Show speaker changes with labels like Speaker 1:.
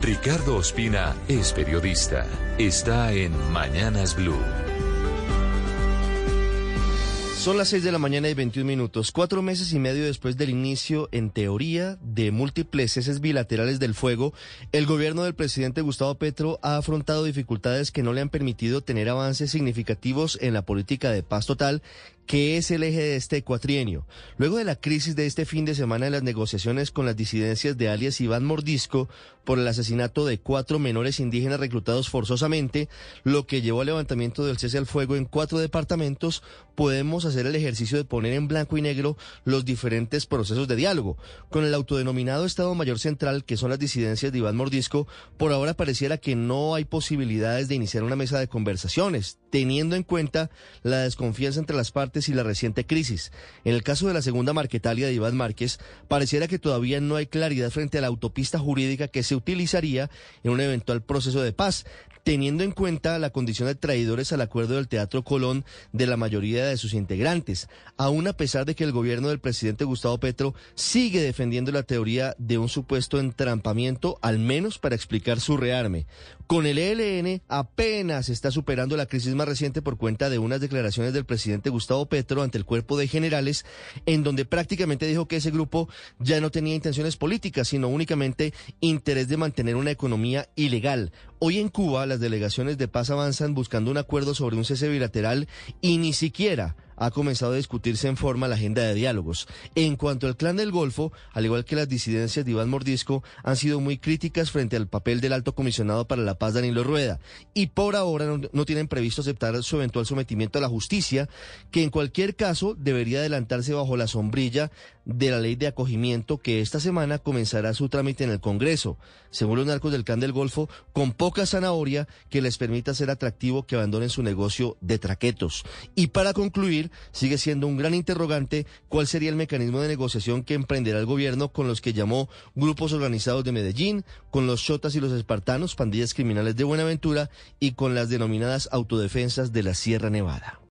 Speaker 1: Ricardo Ospina es periodista. Está en Mañanas Blue.
Speaker 2: Son las 6 de la mañana y 21 minutos, cuatro meses y medio después del inicio, en teoría, de múltiples ceses bilaterales del fuego, el gobierno del presidente Gustavo Petro ha afrontado dificultades que no le han permitido tener avances significativos en la política de paz total que es el eje de este cuatrienio. Luego de la crisis de este fin de semana en las negociaciones con las disidencias de alias Iván Mordisco por el asesinato de cuatro menores indígenas reclutados forzosamente, lo que llevó al levantamiento del cese al fuego en cuatro departamentos, podemos hacer el ejercicio de poner en blanco y negro los diferentes procesos de diálogo. Con el autodenominado Estado Mayor Central, que son las disidencias de Iván Mordisco, por ahora pareciera que no hay posibilidades de iniciar una mesa de conversaciones, teniendo en cuenta la desconfianza entre las partes y la reciente crisis. En el caso de la segunda Marquetalia de Iván Márquez, pareciera que todavía no hay claridad frente a la autopista jurídica que se utilizaría en un eventual proceso de paz, teniendo en cuenta la condición de traidores al acuerdo del Teatro Colón de la mayoría de sus integrantes, aún a pesar de que el gobierno del presidente Gustavo Petro sigue defendiendo la teoría de un supuesto entrampamiento, al menos para explicar su rearme. Con el ELN apenas está superando la crisis más reciente por cuenta de unas declaraciones del presidente Gustavo Petro ante el cuerpo de generales, en donde prácticamente dijo que ese grupo ya no tenía intenciones políticas, sino únicamente interés de mantener una economía ilegal. Hoy en Cuba las delegaciones de paz avanzan buscando un acuerdo sobre un cese bilateral y ni siquiera ha comenzado a discutirse en forma la agenda de diálogos. En cuanto al clan del Golfo, al igual que las disidencias de Iván Mordisco, han sido muy críticas frente al papel del alto comisionado para la paz Danilo Rueda y por ahora no, tienen previsto aceptar su eventual sometimiento a la justicia, que en cualquier caso debería adelantarse bajo la sombrilla de la ley de acogimiento que esta semana comenzará su trámite en el Congreso, según los narcos del Can del Golfo, con poca zanahoria que les permita ser atractivo que abandonen su negocio de traquetos. Y para concluir, sigue siendo un gran interrogante cuál sería el mecanismo de negociación que emprenderá el gobierno con los que llamó grupos organizados de Medellín, con los chotas y los espartanos, pandillas criminales de Buenaventura y con las denominadas autodefensas de la Sierra Nevada.